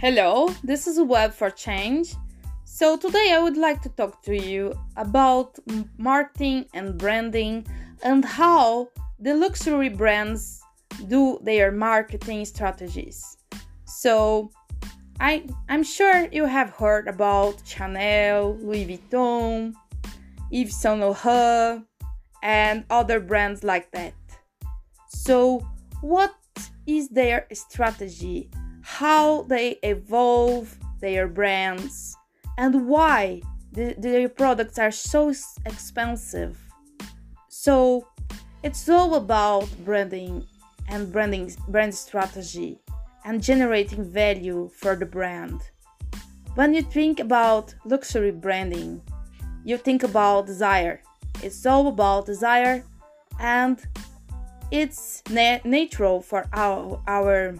Hello, this is Web for Change. So, today I would like to talk to you about marketing and branding and how the luxury brands do their marketing strategies. So, I, I'm sure you have heard about Chanel, Louis Vuitton, Yves Saint Laurent, and other brands like that. So, what is their strategy? How they evolve their brands? And why the, their products are so expensive? So, it's all about branding and branding brand strategy and generating value for the brand. When you think about luxury branding, you think about desire. It's all about desire and it's na- natural for our, our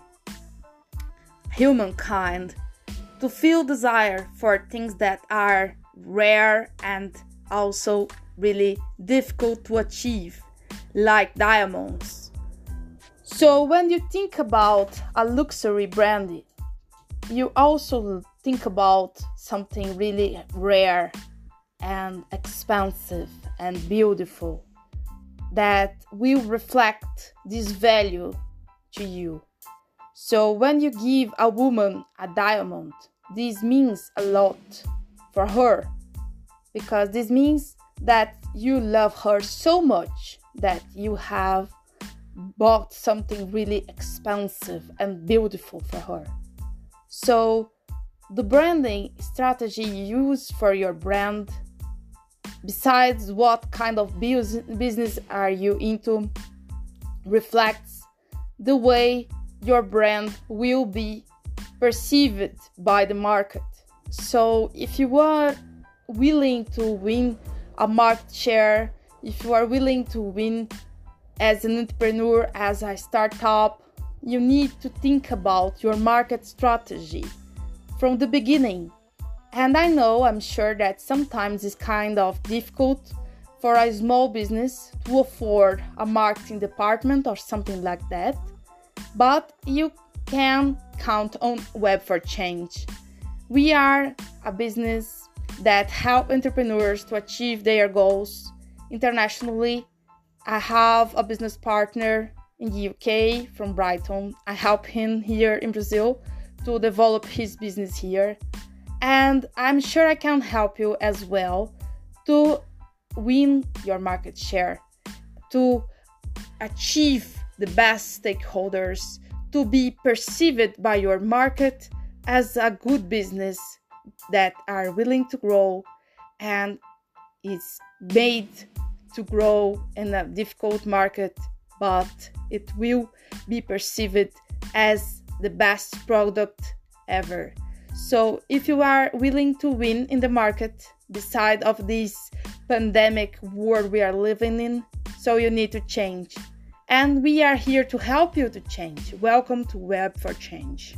humankind to feel desire for things that are rare and also really difficult to achieve, like diamonds. So, when you think about a luxury brand, you also think about something really rare and expensive and beautiful that will reflect this value to you. So when you give a woman a diamond, this means a lot for her because this means that you love her so much that you have bought something really expensive and beautiful for her. So the branding strategy you use for your brand besides what kind of business are you into reflects the way your brand will be perceived by the market. So if you are willing to win a market share if you are willing to win as an entrepreneur as a startup you need to think about your market strategy from the beginning. And I know, I'm sure that sometimes it's kind of difficult for a small business to afford a marketing department or something like that, but you can count on Web for Change. We are a business that help entrepreneurs to achieve their goals internationally. I have a business partner in the UK from Brighton. I help him here in Brazil to develop his business here and I'm sure I can help you as well to win your market share, to achieve the best stakeholders, to be perceived by your market as a good business that are willing to grow and is made to grow in a difficult market, but it will be perceived as the best product ever. So if you are willing to win in the market beside of this pandemic world we are living in, so you need to change. And we are here to help you to change. Welcome to Web for Change.